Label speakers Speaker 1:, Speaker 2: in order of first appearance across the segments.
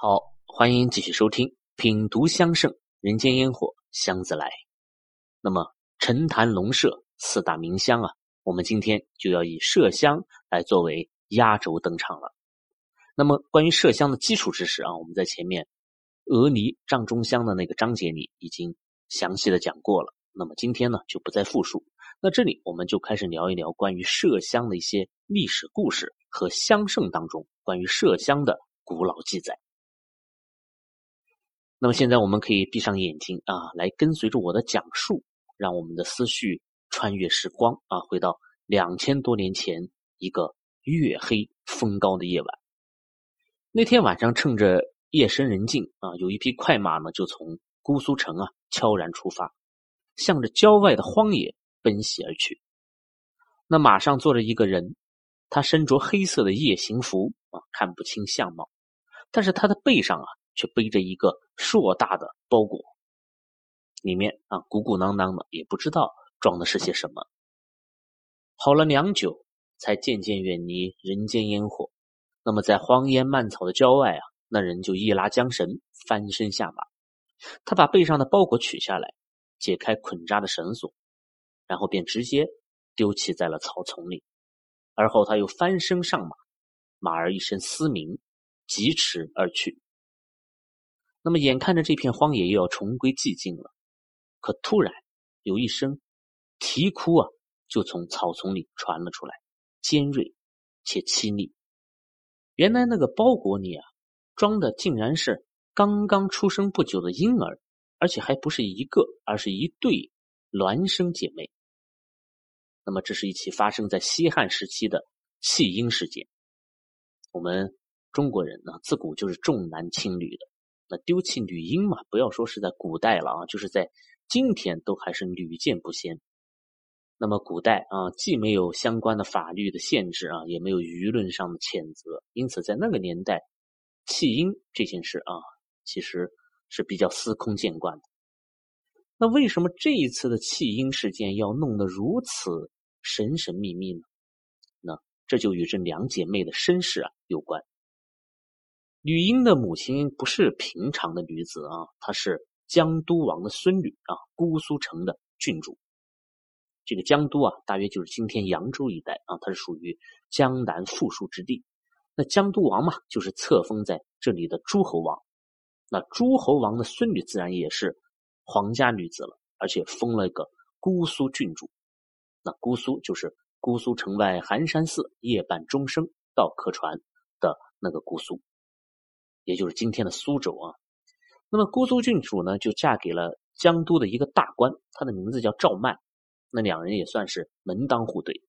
Speaker 1: 好，欢迎继续收听《品读香盛人间烟火香自来》。那么，陈坛龙麝四大名香啊，我们今天就要以麝香来作为压轴登场了。那么，关于麝香的基础知识啊，我们在前面鹅泥帐中香的那个章节里已经详细的讲过了。那么今天呢，就不再复述。那这里我们就开始聊一聊关于麝香的一些历史故事和香圣当中关于麝香的古老记载。那么现在我们可以闭上眼睛啊，来跟随着我的讲述，让我们的思绪穿越时光啊，回到两千多年前一个月黑风高的夜晚。那天晚上，趁着夜深人静啊，有一匹快马呢，就从姑苏城啊悄然出发，向着郊外的荒野奔袭而去。那马上坐着一个人，他身着黑色的夜行服啊，看不清相貌，但是他的背上啊。却背着一个硕大的包裹，里面啊鼓鼓囊囊的，也不知道装的是些什么。好了良久，才渐渐远离人间烟火。那么在荒烟蔓草的郊外啊，那人就一拉缰绳，翻身下马。他把背上的包裹取下来，解开捆扎的绳索，然后便直接丢弃在了草丛里。而后他又翻身上马，马儿一声嘶鸣，疾驰而去。那么，眼看着这片荒野又要重归寂静了，可突然有一声啼哭啊，就从草丛里传了出来，尖锐且凄厉。原来那个包裹里啊，装的竟然是刚刚出生不久的婴儿，而且还不是一个，而是一对孪生姐妹。那么，这是一起发生在西汉时期的弃婴事件。我们中国人呢，自古就是重男轻女的。那丢弃女婴嘛，不要说是在古代了啊，就是在今天都还是屡见不鲜。那么古代啊，既没有相关的法律的限制啊，也没有舆论上的谴责，因此在那个年代，弃婴这件事啊，其实是比较司空见惯的。那为什么这一次的弃婴事件要弄得如此神神秘秘呢？那这就与这两姐妹的身世啊有关。吕英的母亲不是平常的女子啊，她是江都王的孙女啊，姑苏城的郡主。这个江都啊，大约就是今天扬州一带啊，它是属于江南富庶之地。那江都王嘛，就是册封在这里的诸侯王。那诸侯王的孙女自然也是皇家女子了，而且封了一个姑苏郡主。那姑苏就是姑苏城外寒山寺夜半钟声到客船的那个姑苏。也就是今天的苏州啊，那么姑苏郡主呢，就嫁给了江都的一个大官，他的名字叫赵曼，那两人也算是门当户对。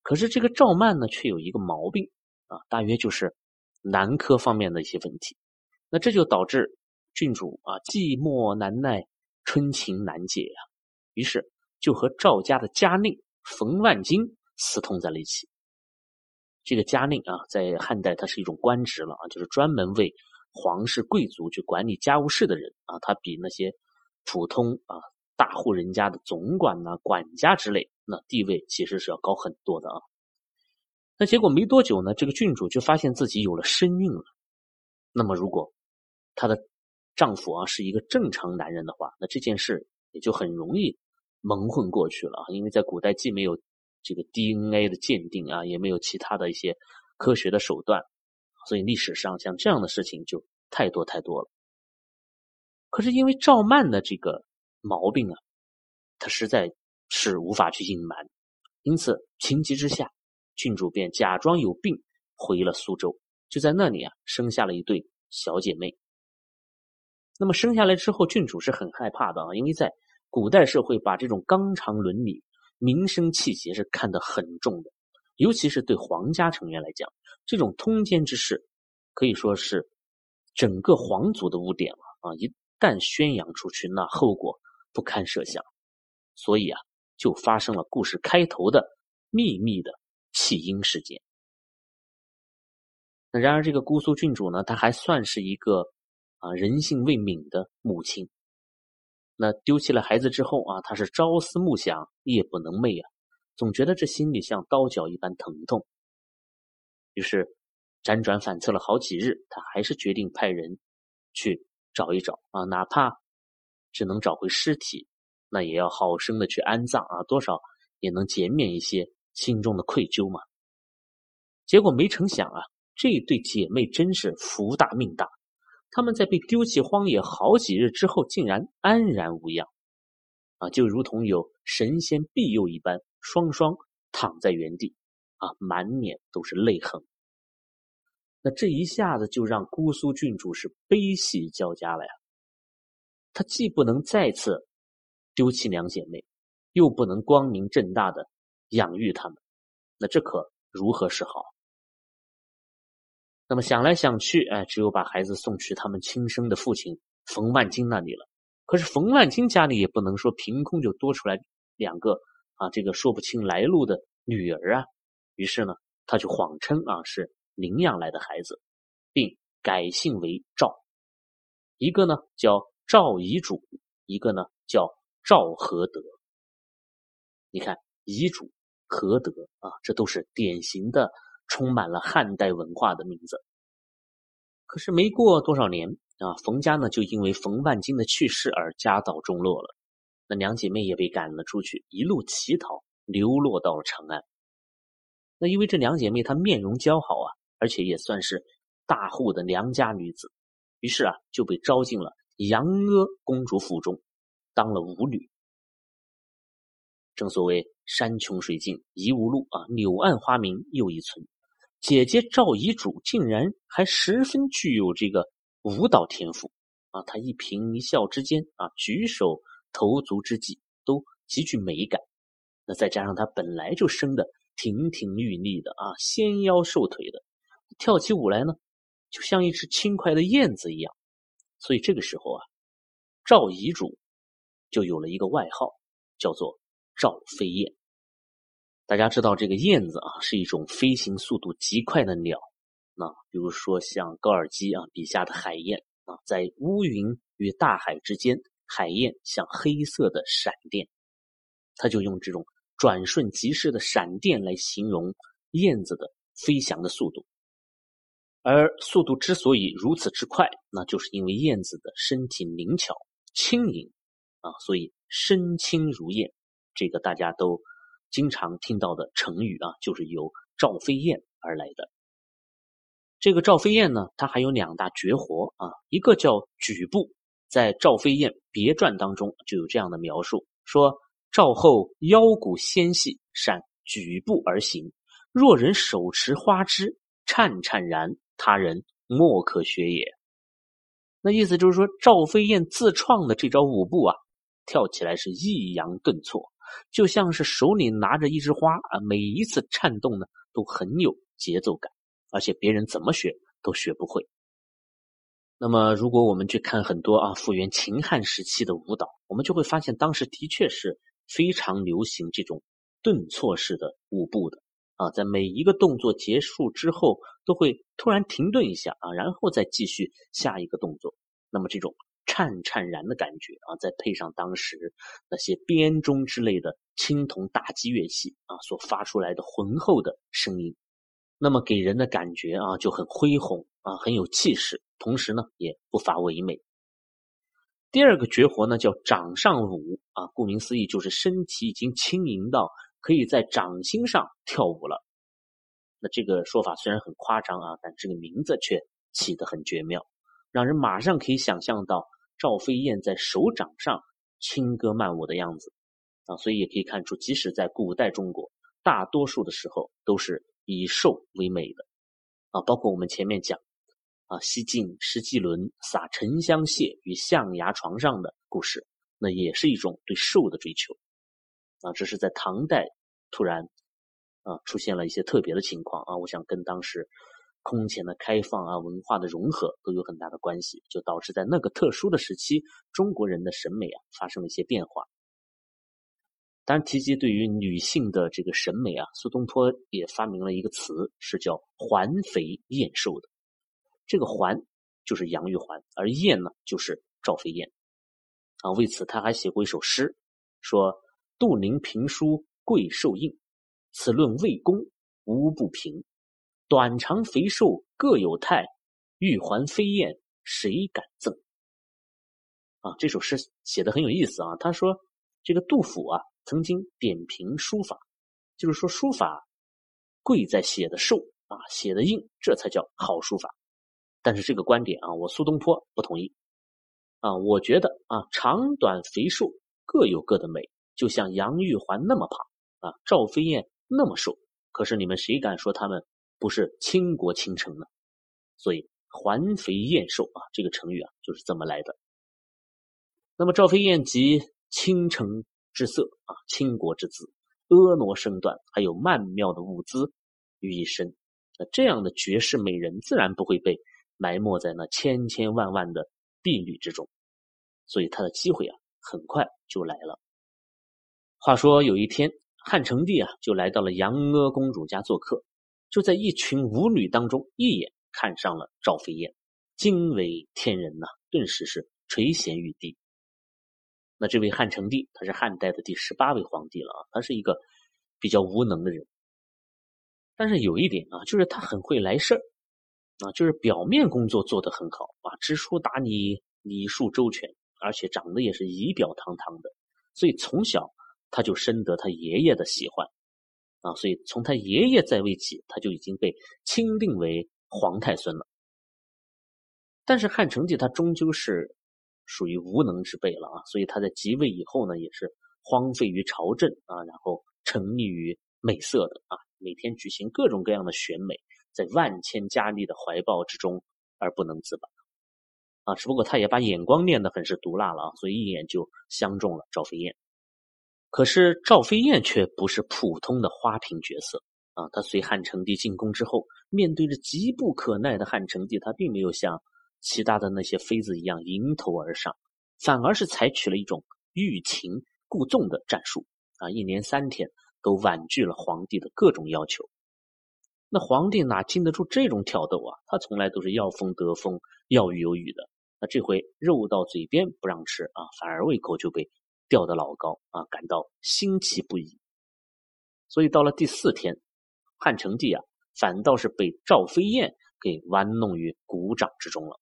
Speaker 1: 可是这个赵曼呢，却有一个毛病啊，大约就是男科方面的一些问题。那这就导致郡主啊寂寞难耐，春情难解呀，于是就和赵家的家令冯万金私通在了一起。这个家令啊，在汉代它是一种官职了啊，就是专门为皇室贵族去管理家务事的人啊，他比那些普通啊大户人家的总管呐、管家之类，那地位其实是要高很多的啊。那结果没多久呢，这个郡主就发现自己有了身孕了。那么如果她的丈夫啊是一个正常男人的话，那这件事也就很容易蒙混过去了啊，因为在古代既没有。这个 DNA 的鉴定啊，也没有其他的一些科学的手段，所以历史上像这样的事情就太多太多了。可是因为赵曼的这个毛病啊，他实在是无法去隐瞒，因此情急之下，郡主便假装有病回了苏州，就在那里啊生下了一对小姐妹。那么生下来之后，郡主是很害怕的啊，因为在古代社会，把这种纲常伦理。民生气节是看得很重的，尤其是对皇家成员来讲，这种通奸之事可以说是整个皇族的污点了啊！一旦宣扬出去，那后果不堪设想。所以啊，就发生了故事开头的秘密的弃婴事件。那然而，这个姑苏郡主呢，她还算是一个啊人性未泯的母亲。那丢弃了孩子之后啊，他是朝思暮想，夜不能寐啊，总觉得这心里像刀绞一般疼痛。于是，辗转反侧了好几日，他还是决定派人去找一找啊，哪怕只能找回尸体，那也要好生的去安葬啊，多少也能减免一些心中的愧疚嘛。结果没成想啊，这对姐妹真是福大命大，他们在被丢弃荒野好几日之后，竟然安然无恙啊，就如同有神仙庇佑一般，双双躺在原地啊，满脸都是泪痕。那这一下子就让姑苏郡主是悲喜交加了呀。他既不能再次丢弃两姐妹，又不能光明正大的养育他们，那这可如何是好？那么想来想去，哎，只有把孩子送去他们亲生的父亲冯万金那里了。可是冯万金家里也不能说凭空就多出来两个啊，这个说不清来路的女儿啊。于是呢，他就谎称啊是。领养来的孩子，并改姓为赵，一个呢叫赵遗主，一个呢叫赵合德。你看遗主、合德啊，这都是典型的充满了汉代文化的名字。可是没过多少年啊，冯家呢就因为冯万金的去世而家道中落了，那两姐妹也被赶了出去，一路乞讨，流落到了长安。那因为这两姐妹她面容姣好啊。而且也算是大户的良家女子，于是啊就被招进了杨阿公主府中，当了舞女。正所谓山穷水尽疑无路啊，柳暗花明又一村。姐姐赵遗主竟然还十分具有这个舞蹈天赋啊，她一颦一笑之间啊，举手投足之际都极具美感。那再加上她本来就生的亭亭玉立的啊，纤腰瘦腿的。跳起舞来呢，就像一只轻快的燕子一样，所以这个时候啊，赵遗主就有了一个外号，叫做赵飞燕。大家知道这个燕子啊，是一种飞行速度极快的鸟。那比如说像高尔基啊笔下的海燕啊，在乌云与大海之间，海燕像黑色的闪电，他就用这种转瞬即逝的闪电来形容燕子的飞翔的速度。而速度之所以如此之快，那就是因为燕子的身体灵巧、轻盈啊，所以身轻如燕。这个大家都经常听到的成语啊，就是由赵飞燕而来的。这个赵飞燕呢，她还有两大绝活啊，一个叫举步，在《赵飞燕别传》当中就有这样的描述，说赵后腰骨纤细，善举步而行，若人手持花枝，颤颤然。他人莫可学也。那意思就是说，赵飞燕自创的这招舞步啊，跳起来是抑扬顿挫，就像是手里拿着一枝花啊，每一次颤动呢都很有节奏感，而且别人怎么学都学不会。那么，如果我们去看很多啊复原秦汉时期的舞蹈，我们就会发现，当时的确是非常流行这种顿挫式的舞步的。啊，在每一个动作结束之后，都会突然停顿一下啊，然后再继续下一个动作。那么这种颤颤然的感觉啊，再配上当时那些编钟之类的青铜打击乐器啊，所发出来的浑厚的声音，那么给人的感觉啊就很恢宏啊，很有气势，同时呢也不乏唯美。第二个绝活呢叫掌上舞啊，顾名思义就是身体已经轻盈到。可以在掌心上跳舞了，那这个说法虽然很夸张啊，但这个名字却起得很绝妙，让人马上可以想象到赵飞燕在手掌上轻歌曼舞的样子啊，所以也可以看出，即使在古代中国，大多数的时候都是以瘦为美的啊，包括我们前面讲啊，西晋石季伦撒沉香屑于象牙床上的故事，那也是一种对瘦的追求。啊，这是在唐代突然啊出现了一些特别的情况啊，我想跟当时空前的开放啊文化的融合都有很大的关系，就导致在那个特殊的时期，中国人的审美啊发生了一些变化。当然，提及对于女性的这个审美啊，苏东坡也发明了一个词，是叫“环肥燕瘦”的。这个“环”就是杨玉环，而“燕”呢就是赵飞燕啊。为此，他还写过一首诗，说。杜陵评书贵受应，此论魏公无不平。短长肥瘦各有态，玉环飞燕，谁敢赠？啊，这首诗写的很有意思啊。他说，这个杜甫啊，曾经点评书法，就是说书法贵在写的瘦啊，写的硬，这才叫好书法。但是这个观点啊，我苏东坡不同意。啊，我觉得啊，长短肥瘦各有各的美，就像杨玉环那么胖啊，赵飞燕那么瘦，可是你们谁敢说他们不是倾国倾城呢？所以“环肥燕瘦”啊，这个成语啊就是这么来的。那么赵飞燕集倾城之色啊，倾国之姿，婀娜身段，还有曼妙的舞姿于一身。那这样的绝世美人，自然不会被埋没在那千千万万的婢女之中。所以他的机会啊，很快就来了。话说有一天，汉成帝啊，就来到了杨阿公主家做客，就在一群舞女当中，一眼看上了赵飞燕，惊为天人呐，顿时是垂涎欲滴。那这位汉成帝，他是汉代的第十八位皇帝了啊，他是一个比较无能的人，但是有一点啊，就是他很会来事儿啊，就是表面工作做得很好啊，知书达理，礼数周全，而且长得也是仪表堂堂的，所以从小他就深得他爷爷的喜欢啊，所以从他爷爷在位起，他就已经被钦定为皇太孙了。但是汉成帝他终究是。属于无能之辈了啊，所以他在即位以后呢，也是荒废于朝政啊，然后沉溺于美色的啊，每天举行各种各样的选美，在万千佳丽的怀抱之中而不能自拔啊。只不过他也把眼光练得很是毒辣了啊，所以一眼就相中了赵飞燕。可是赵飞燕却不是普通的花瓶角色啊，他随汉成帝进宫之后，面对着急不可耐的汉成帝，他并没有像。其他的那些妃子一样迎头而上，反而是采取了一种欲擒故纵的战术啊！一连三天都婉拒了皇帝的各种要求。那皇帝哪经得住这种挑逗啊？他从来都是要风得风，要雨有雨的。那这回肉到嘴边不让吃啊，反而胃口就被吊得老高啊，感到新奇不已。所以到了第四天，汉成帝啊，反倒是被赵飞燕给玩弄于股掌之中了。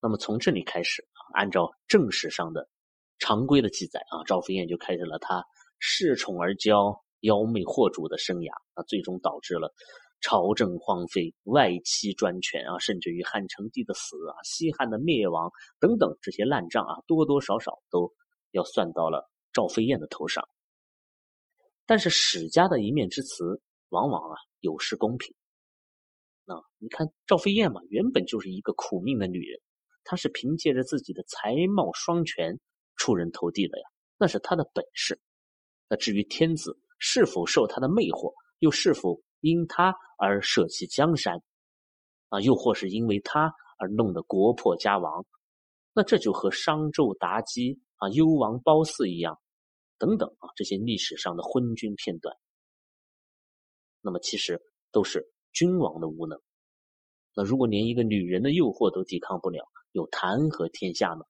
Speaker 1: 那么从这里开始，按照正史上的常规的记载啊，赵飞燕就开始了他恃宠而骄、妖媚惑主的生涯啊，最终导致了朝政荒废、外戚专权啊，甚至于汉成帝的死啊、西汉的灭亡等等这些烂账啊，多多少少都要算到了赵飞燕的头上。但是史家的一面之词，往往啊有失公平。那你看赵飞燕嘛，原本就是一个苦命的女人。她是凭借着自己的才貌双全出人头地的呀，那是她的本事。那至于天子是否受她的魅惑，又是否因他而舍弃江山，啊，又或是因为他而弄得国破家亡，那这就和商纣妲己啊、幽王褒姒一样，等等啊，这些历史上的昏君片段，那么其实都是君王的无能。那如果连一个女人的诱惑都抵抗不了，又谈何天下呢？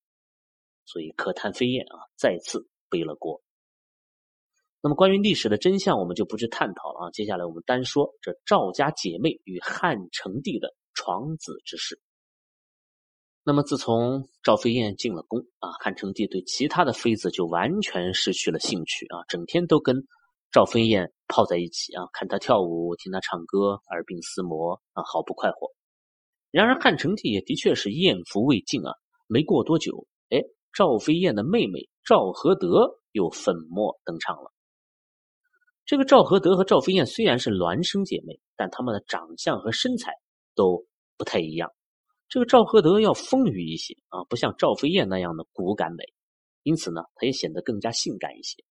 Speaker 1: 所以可叹飞燕啊，再次背了锅。那么关于历史的真相，我们就不去探讨了啊。接下来我们单说这赵家姐妹与汉成帝的床子之事。那么自从赵飞燕进了宫啊，汉成帝对其他的妃子就完全失去了兴趣啊，整天都跟赵飞燕泡在一起啊，看她跳舞，听她唱歌，耳鬓厮磨啊，好不快活。然而汉成帝也的确是艳福未尽啊！没过多久，哎，赵飞燕的妹妹赵合德又粉墨登场了。这个赵合德和赵飞燕虽然是孪生姐妹，但她们的长相和身材都不太一样。这个赵合德要丰腴一些啊，不像赵飞燕那样的骨感美，因此呢，她也显得更加性感一些。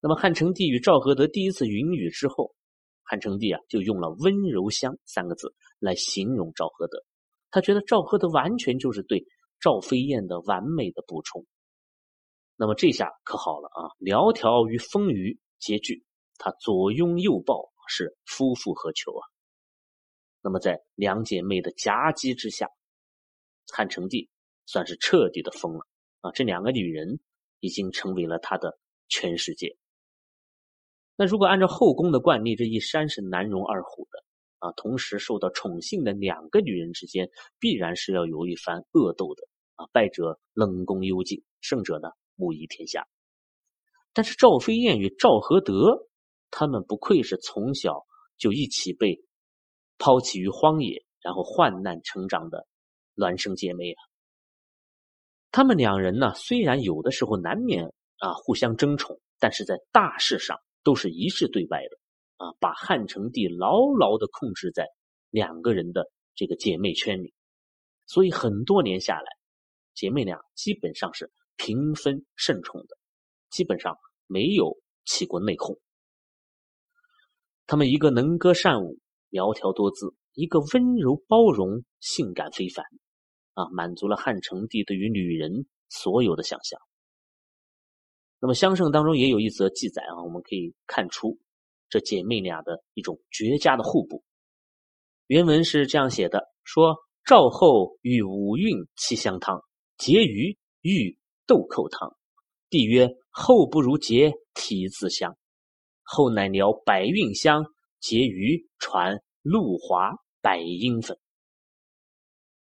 Speaker 1: 那么汉成帝与赵合德第一次云雨之后。汉成帝啊，就用了“温柔乡”三个字来形容赵合德。他觉得赵合德完全就是对赵飞燕的完美的补充。那么这下可好了啊，窈窕与丰腴皆具，他左拥右抱，是夫复何求啊？那么在两姐妹的夹击之下，汉成帝算是彻底的疯了啊！这两个女人已经成为了他的全世界。那如果按照后宫的惯例，这一山是难容二虎的。啊，同时受到宠幸的两个女人之间，必然是要有一番恶斗的啊。败者冷宫幽静，胜者呢母仪天下。但是赵飞燕与赵合德，他们不愧是从小就一起被抛弃于荒野，然后患难成长的孪生姐妹啊。他们两人呢，虽然有的时候难免啊互相争宠，但是在大事上都是一致对外的。啊，把汉成帝牢牢的控制在两个人的这个姐妹圈里，所以很多年下来，姐妹俩基本上是平分盛宠的，基本上没有起过内讧。他们一个能歌善舞、苗条多姿，一个温柔包容、性感非凡，啊，满足了汉成帝对于女人所有的想象。那么相圣当中也有一则记载啊，我们可以看出。这姐妹俩的一种绝佳的互补。原文是这样写的：说赵后与五蕴七相汤，结余玉豆蔻汤。帝曰：后不如结体自香。后乃聊百韵香，结余传露华百英粉。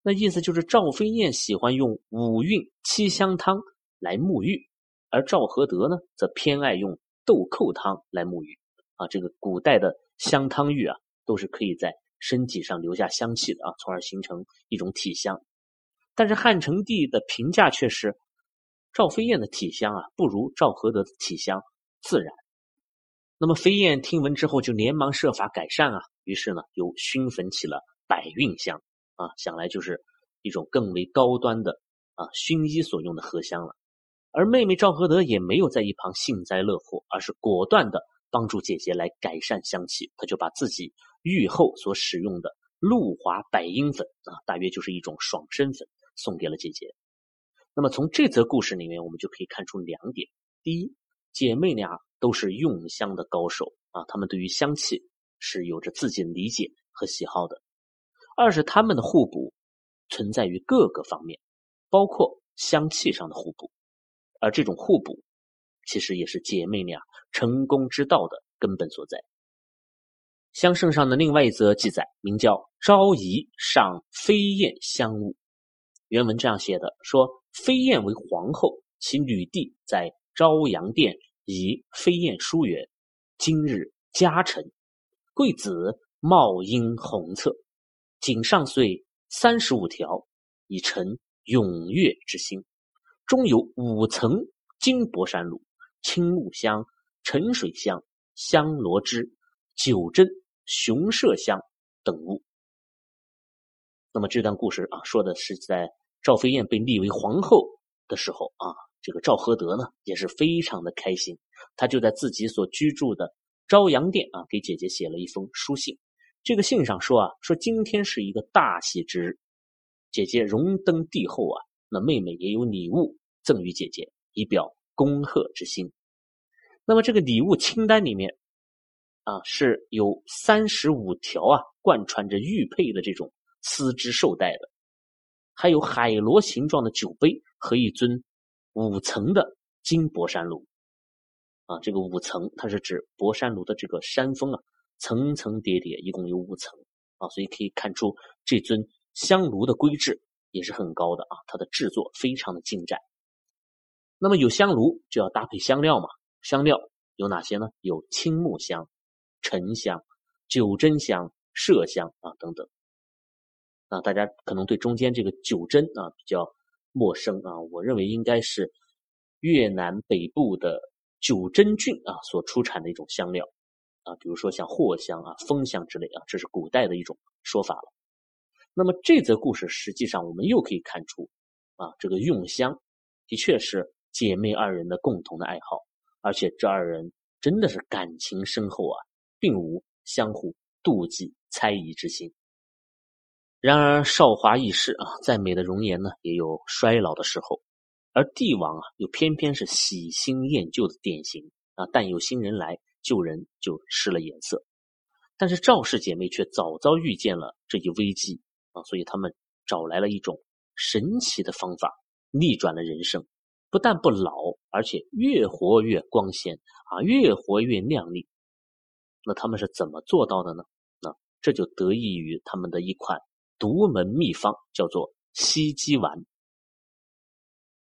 Speaker 1: 那意思就是赵飞燕喜欢用五运七香汤来沐浴，而赵合德呢，则偏爱用豆蔻汤来沐浴。啊，这个古代的香汤浴啊，都是可以在身体上留下香气的啊，从而形成一种体香。但是汉成帝的评价却是，赵飞燕的体香啊，不如赵合德的体香自然。那么飞燕听闻之后，就连忙设法改善啊，于是呢，又熏焚起了百韵香啊，想来就是一种更为高端的啊薰衣所用的荷香了。而妹妹赵合德也没有在一旁幸灾乐祸，而是果断的。帮助姐姐来改善香气，他就把自己浴后所使用的露华百英粉啊，大约就是一种爽身粉，送给了姐姐。那么从这则故事里面，我们就可以看出两点：第一，姐妹俩都是用香的高手啊，他们对于香气是有着自己的理解和喜好的；二是他们的互补存在于各个方面，包括香气上的互补，而这种互补。其实也是姐妹俩成功之道的根本所在。香圣上的另外一则记载，名叫《昭仪上飞燕香物》，原文这样写的：说飞燕为皇后，其女弟在昭阳殿以飞燕书曰：“今日嘉臣，贵子茂英宏策，锦上岁三十五条，以成踊跃之心。中有五层金箔山炉。”青木香、沉水香、香罗枝、九针、雄麝香等物。那么这段故事啊，说的是在赵飞燕被立为皇后的时候啊，这个赵合德呢也是非常的开心，他就在自己所居住的朝阳殿啊，给姐姐写了一封书信。这个信上说啊，说今天是一个大喜之日，姐姐荣登帝后啊，那妹妹也有礼物赠予姐姐，以表。恭贺之心。那么这个礼物清单里面啊，是有三十五条啊，贯穿着玉佩的这种丝织绶带的，还有海螺形状的酒杯和一尊五层的金博山炉。啊，这个五层它是指博山炉的这个山峰啊，层层叠叠，一共有五层啊，所以可以看出这尊香炉的规制也是很高的啊，它的制作非常的精湛。那么有香炉就要搭配香料嘛？香料有哪些呢？有青木香、沉香、九针香、麝香啊等等。啊，大家可能对中间这个九针啊比较陌生啊，我认为应该是越南北部的九真郡啊所出产的一种香料啊，比如说像藿香啊、枫香之类啊，这是古代的一种说法了。那么这则故事实际上我们又可以看出啊，这个用香的确是。姐妹二人的共同的爱好，而且这二人真的是感情深厚啊，并无相互妒忌、猜疑之心。然而韶华易逝啊，再美的容颜呢，也有衰老的时候。而帝王啊，又偏偏是喜新厌旧的典型啊，但有新人来，旧人就失了颜色。但是赵氏姐妹却早早预见了这一危机啊，所以他们找来了一种神奇的方法，逆转了人生。不但不老，而且越活越光鲜啊，越活越靓丽。那他们是怎么做到的呢？那这就得益于他们的一款独门秘方，叫做西鸡丸。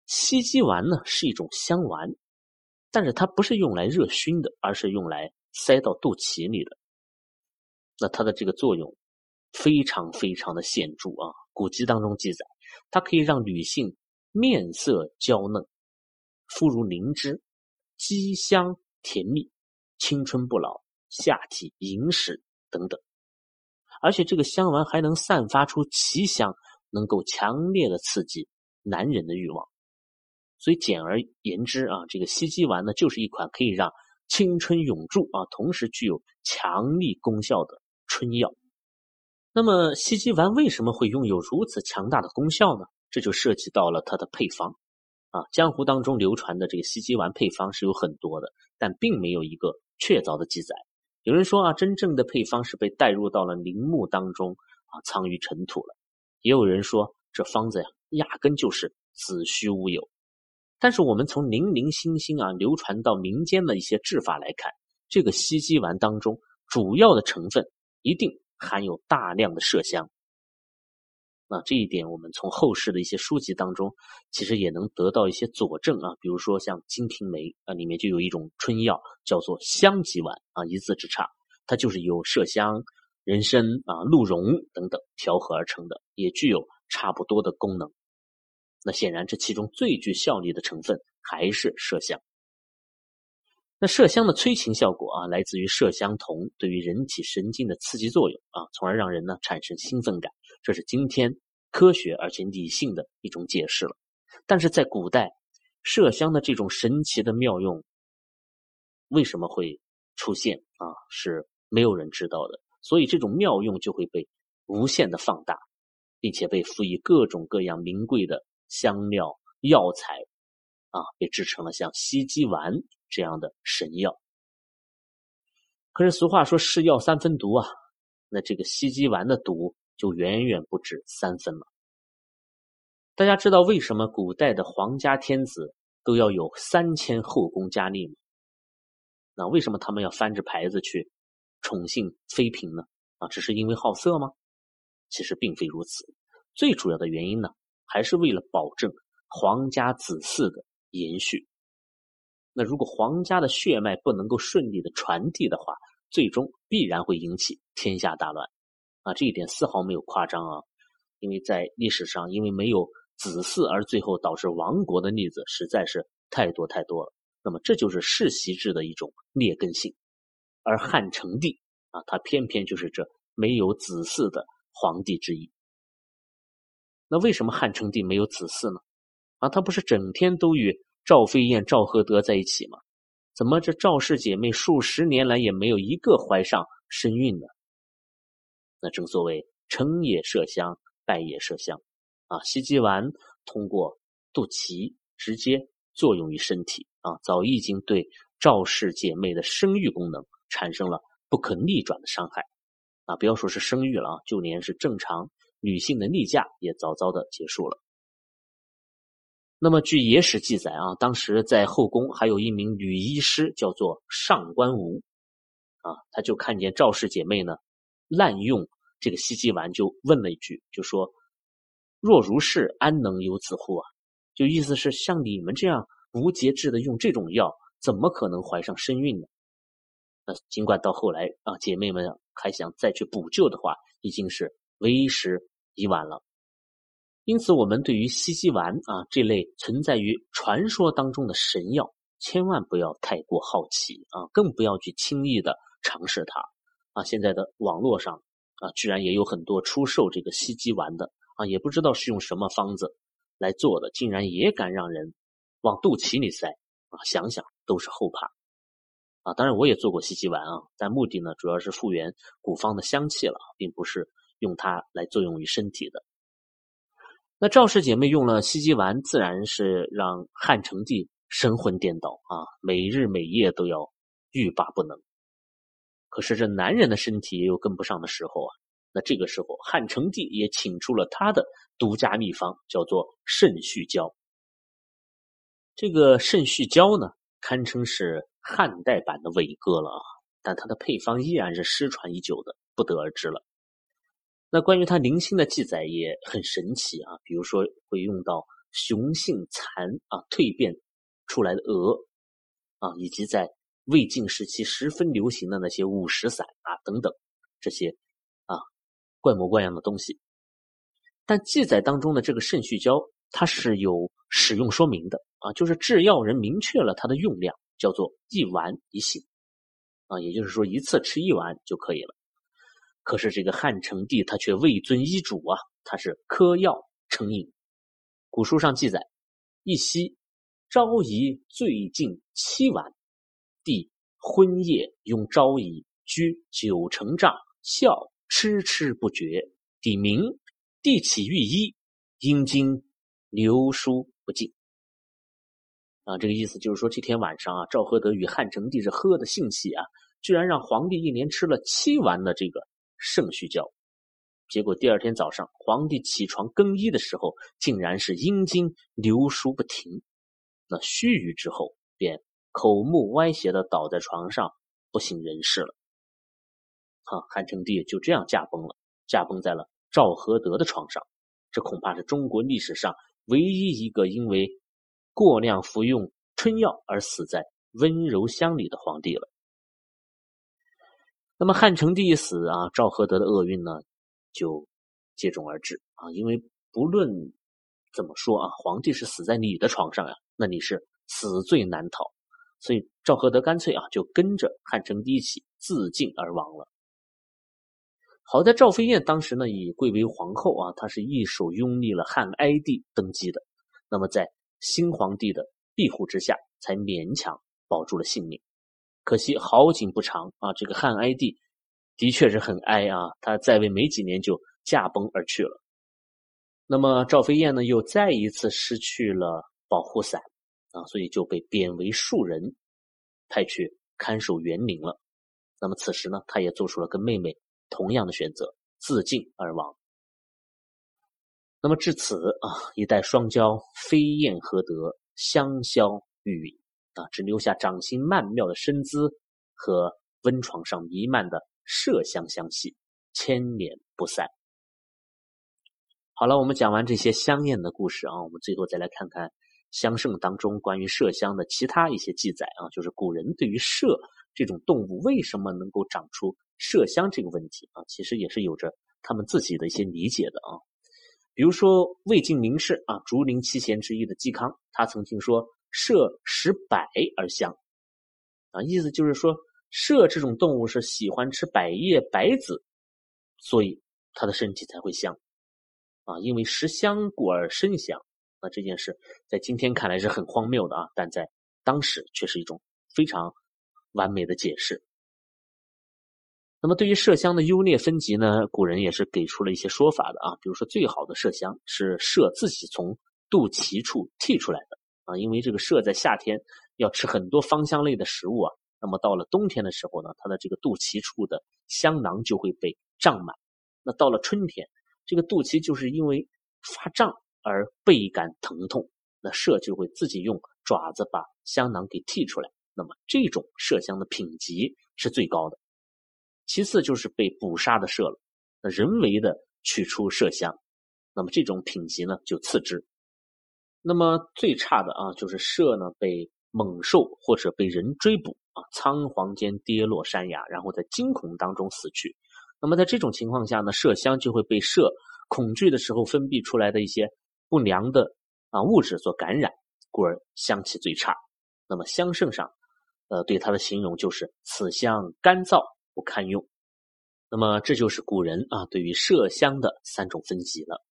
Speaker 1: 西鸡丸呢是一种香丸，但是它不是用来热熏的，而是用来塞到肚脐里的。那它的这个作用非常非常的显著啊！古籍当中记载，它可以让女性面色娇嫩，肤如凝脂，肌香甜蜜，青春不老，下体盈实等等。而且这个香丸还能散发出奇香，能够强烈的刺激男人的欲望。所以简而言之啊，这个西鸡丸呢，就是一款可以让青春永驻啊，同时具有强力功效的春药。那么西鸡丸为什么会拥有如此强大的功效呢？这就涉及到了它的配方啊。江湖当中流传的这个西鸡丸配方是有很多的，但并没有一个确凿的记载。有人说啊，真正的配方是被带入到了陵墓当中啊，藏于尘土了。也有人说这方子呀，压根就是子虚乌有。但是我们从零零星星啊流传到民间的一些制法来看，这个西鸡丸当中主要的成分一定含有大量的麝香。那这一点我们从后世的一些书籍当中其实也能得到一些佐证啊，比如说像《金瓶梅》啊里面就有一种春药叫做香吉丸啊，一字之差，它就是由麝香、人参啊、鹿茸等等调和而成的，也具有差不多的功能。那显然，这其中最具效力的成分还是麝香。那麝香的催情效果啊，来自于麝香酮对于人体神经的刺激作用啊，从而让人呢产生兴奋感。这是今天科学而且理性的一种解释了。但是在古代，麝香的这种神奇的妙用为什么会出现啊？是没有人知道的。所以这种妙用就会被无限的放大，并且被赋予各种各样名贵的。香料药材啊，被制成了像西鸡丸这样的神药。可是俗话说“是药三分毒”啊，那这个西鸡丸的毒就远远不止三分了。大家知道为什么古代的皇家天子都要有三千后宫佳丽吗？那为什么他们要翻着牌子去宠幸妃嫔呢？啊，只是因为好色吗？其实并非如此，最主要的原因呢？还是为了保证皇家子嗣的延续。那如果皇家的血脉不能够顺利的传递的话，最终必然会引起天下大乱。啊，这一点丝毫没有夸张啊！因为在历史上，因为没有子嗣而最后导致亡国的例子实在是太多太多了。那么这就是世袭制的一种劣根性。而汉成帝啊，他偏偏就是这没有子嗣的皇帝之一。那为什么汉成帝没有子嗣呢？啊，他不是整天都与赵飞燕、赵合德在一起吗？怎么这赵氏姐妹数十年来也没有一个怀上身孕呢？那正所谓成也麝香，败也麝香，啊，西鸡丸通过肚脐直接作用于身体，啊，早已经对赵氏姐妹的生育功能产生了不可逆转的伤害，啊，不要说是生育了啊，就连是正常。女性的例假也早早的结束了。那么，据野史记载啊，当时在后宫还有一名女医师，叫做上官无，啊，她就看见赵氏姐妹呢滥用这个西鸡丸，就问了一句，就说：“若如是，安能有子乎？”啊，就意思是像你们这样无节制的用这种药，怎么可能怀上身孕呢？那尽管到后来啊，姐妹们还想再去补救的话，已经是为时。已晚了，因此我们对于西鸡丸啊这类存在于传说当中的神药，千万不要太过好奇啊，更不要去轻易的尝试它啊。现在的网络上啊，居然也有很多出售这个西鸡丸的啊，也不知道是用什么方子来做的，竟然也敢让人往肚脐里塞啊，想想都是后怕啊。当然，我也做过西鸡丸啊，但目的呢，主要是复原古方的香气了，并不是。用它来作用于身体的，那赵氏姐妹用了西鸡丸，自然是让汉成帝神魂颠倒啊，每日每夜都要欲罢不能。可是这男人的身体也有跟不上的时候啊，那这个时候汉成帝也请出了他的独家秘方，叫做肾虚胶。这个肾虚胶呢，堪称是汉代版的伟哥了啊，但它的配方依然是失传已久的。不得而知了。那关于他零星的记载也很神奇啊，比如说会用到雄性蚕啊蜕变出来的蛾啊，以及在魏晋时期十分流行的那些五石散啊等等这些啊怪模怪样的东西。但记载当中的这个肾虚胶，它是有使用说明的啊，就是制药人明确了它的用量，叫做一丸一杏啊，也就是说一次吃一丸就可以了。可是这个汉成帝他却未遵医嘱啊，他是嗑药成瘾。古书上记载，一夕朝仪醉尽七碗，帝昏夜用朝仪居九成帐，笑痴痴不绝。帝明，帝起御医，阴经流疏不尽。啊，这个意思就是说，这天晚上啊，赵合德与汉成帝是喝的兴起啊，居然让皇帝一连吃了七丸的这个。肾虚胶，结果第二天早上，皇帝起床更衣的时候，竟然是阴经流疏不停。那须臾之后，便口目歪斜的倒在床上，不省人事了。哈，汉成帝就这样驾崩了，驾崩在了赵合德的床上。这恐怕是中国历史上唯一一个因为过量服用春药而死在温柔乡里的皇帝了。那么汉成帝一死啊，赵合德的厄运呢就接踵而至啊！因为不论怎么说啊，皇帝是死在你的床上呀，那你是死罪难逃，所以赵合德干脆啊就跟着汉成帝一起自尽而亡了。好在赵飞燕当时呢已贵为皇后啊，她是一手拥立了汉哀帝登基的，那么在新皇帝的庇护之下，才勉强保住了性命。可惜好景不长啊！这个汉哀帝的确是很哀啊，他在位没几年就驾崩而去了。那么赵飞燕呢，又再一次失去了保护伞啊，所以就被贬为庶人，派去看守园林了。那么此时呢，他也做出了跟妹妹同样的选择，自尽而亡。那么至此啊，一代双骄飞燕何得，香消玉殒。啊，只留下掌心曼妙的身姿和温床上弥漫的麝香香气，千年不散。好了，我们讲完这些香艳的故事啊，我们最后再来看看香圣当中关于麝香的其他一些记载啊，就是古人对于麝这种动物为什么能够长出麝香这个问题啊，其实也是有着他们自己的一些理解的啊。比如说魏晋名士啊，竹林七贤之一的嵇康，他曾经说。麝食百而香，啊，意思就是说，麝这种动物是喜欢吃百叶百子，所以它的身体才会香，啊，因为食香故而身香。那这件事在今天看来是很荒谬的啊，但在当时却是一种非常完美的解释。那么，对于麝香的优劣分级呢，古人也是给出了一些说法的啊，比如说，最好的麝香是麝自己从肚脐处剔出来的。啊，因为这个麝在夏天要吃很多芳香类的食物啊，那么到了冬天的时候呢，它的这个肚脐处的香囊就会被胀满。那到了春天，这个肚脐就是因为发胀而倍感疼痛，那麝就会自己用爪子把香囊给剔出来。那么这种麝香的品级是最高的，其次就是被捕杀的麝了，那人为的取出麝香，那么这种品级呢就次之。那么最差的啊，就是麝呢被猛兽或者被人追捕啊，仓皇间跌落山崖，然后在惊恐当中死去。那么在这种情况下呢，麝香就会被麝恐惧的时候分泌出来的一些不良的啊物质所感染，故而香气最差。那么香圣上，呃，对它的形容就是此香干燥不堪用。那么这就是古人啊对于麝香的三种分级了。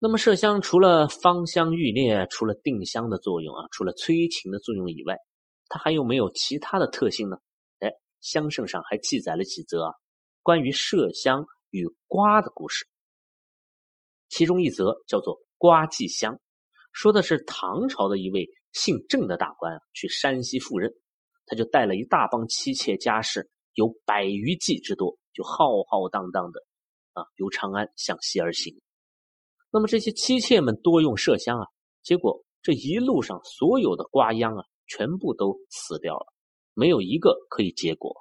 Speaker 1: 那么麝香除了芳香郁烈，除了定香的作用啊，除了催情的作用以外，它还有没有其他的特性呢？哎，香圣上还记载了几则啊关于麝香与瓜的故事。其中一则叫做“瓜祭香”，说的是唐朝的一位姓郑的大官啊，去山西赴任，他就带了一大帮妻妾家事，有百余骑之多，就浩浩荡荡的啊由长安向西而行。那么这些妻妾们多用麝香啊，结果这一路上所有的瓜秧啊，全部都死掉了，没有一个可以结果。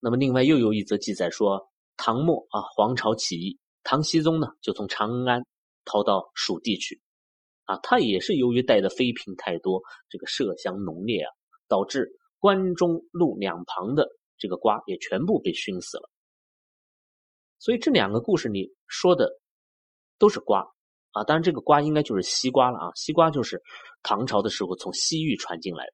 Speaker 1: 那么另外又有一则记载说，唐末啊，黄巢起义，唐僖宗呢就从长安逃到蜀地去，啊，他也是由于带的妃嫔太多，这个麝香浓烈啊，导致关中路两旁的这个瓜也全部被熏死了。所以这两个故事里说的都是瓜啊，当然这个瓜应该就是西瓜了啊，西瓜就是唐朝的时候从西域传进来的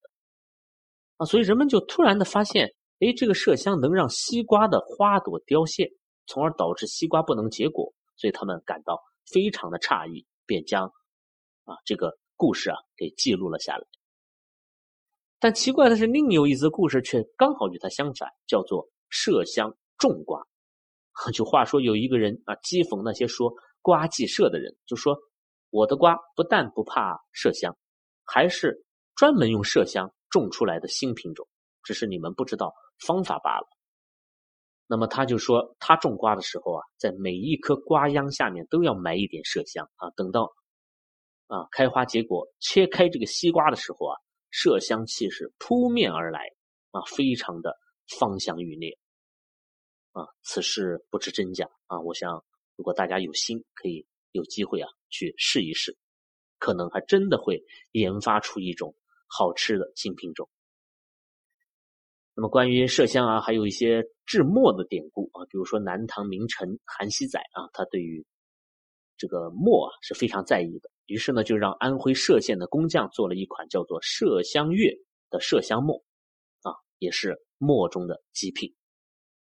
Speaker 1: 啊，所以人们就突然的发现，哎，这个麝香能让西瓜的花朵凋谢，从而导致西瓜不能结果，所以他们感到非常的诧异，便将啊这个故事啊给记录了下来。但奇怪的是，另有一则故事却刚好与它相反，叫做麝香种瓜。就话说有一个人啊，讥讽那些说瓜忌麝的人，就说我的瓜不但不怕麝香，还是专门用麝香种出来的新品种，只是你们不知道方法罢了。那么他就说，他种瓜的时候啊，在每一颗瓜秧下面都要埋一点麝香啊，等到啊开花结果，切开这个西瓜的时候啊，麝香气是扑面而来啊，非常的芳香欲裂。啊，此事不知真假啊！我想，如果大家有心，可以有机会啊去试一试，可能还真的会研发出一种好吃的新品种。那么，关于麝香啊，还有一些制墨的典故啊，比如说南唐名臣韩熙载啊，他对于这个墨啊是非常在意的，于是呢，就让安徽歙县的工匠做了一款叫做麝香月的麝香墨，啊，也是墨中的极品。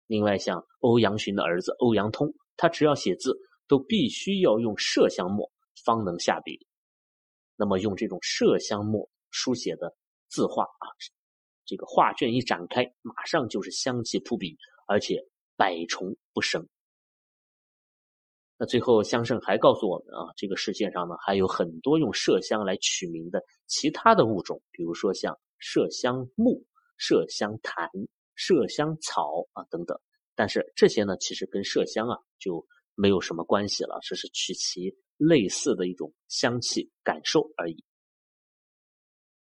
Speaker 1: 另外，像欧阳询的儿子欧阳通，他只要写字，都必须要用麝香墨方能下笔。那么，用这种麝香墨书写的字画啊，这个画卷一展开，马上就是香气扑鼻，而且百虫不生。那最后，香圣还告诉我们啊，这个世界上呢，还有很多用麝香来取名的其他的物种，比如说像麝香木、麝香檀。麝香草啊等等，但是这些呢，其实跟麝香啊就没有什么关系了，只是取其类似的一种香气感受而已。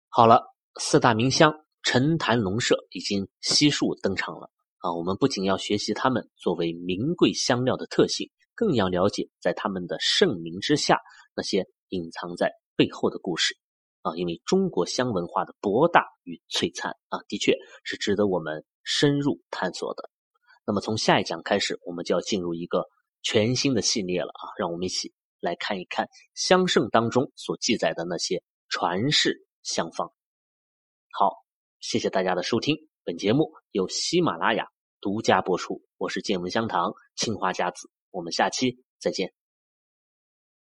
Speaker 1: 好了，四大名香陈坛龙麝已经悉数登场了啊！我们不仅要学习它们作为名贵香料的特性，更要了解在它们的盛名之下那些隐藏在背后的故事。啊，因为中国香文化的博大与璀璨啊，的确是值得我们深入探索的。那么从下一讲开始，我们就要进入一个全新的系列了啊，让我们一起来看一看香圣当中所记载的那些传世香方。好，谢谢大家的收听，本节目由喜马拉雅独家播出，我是见闻香堂青花家子，我们下期再见。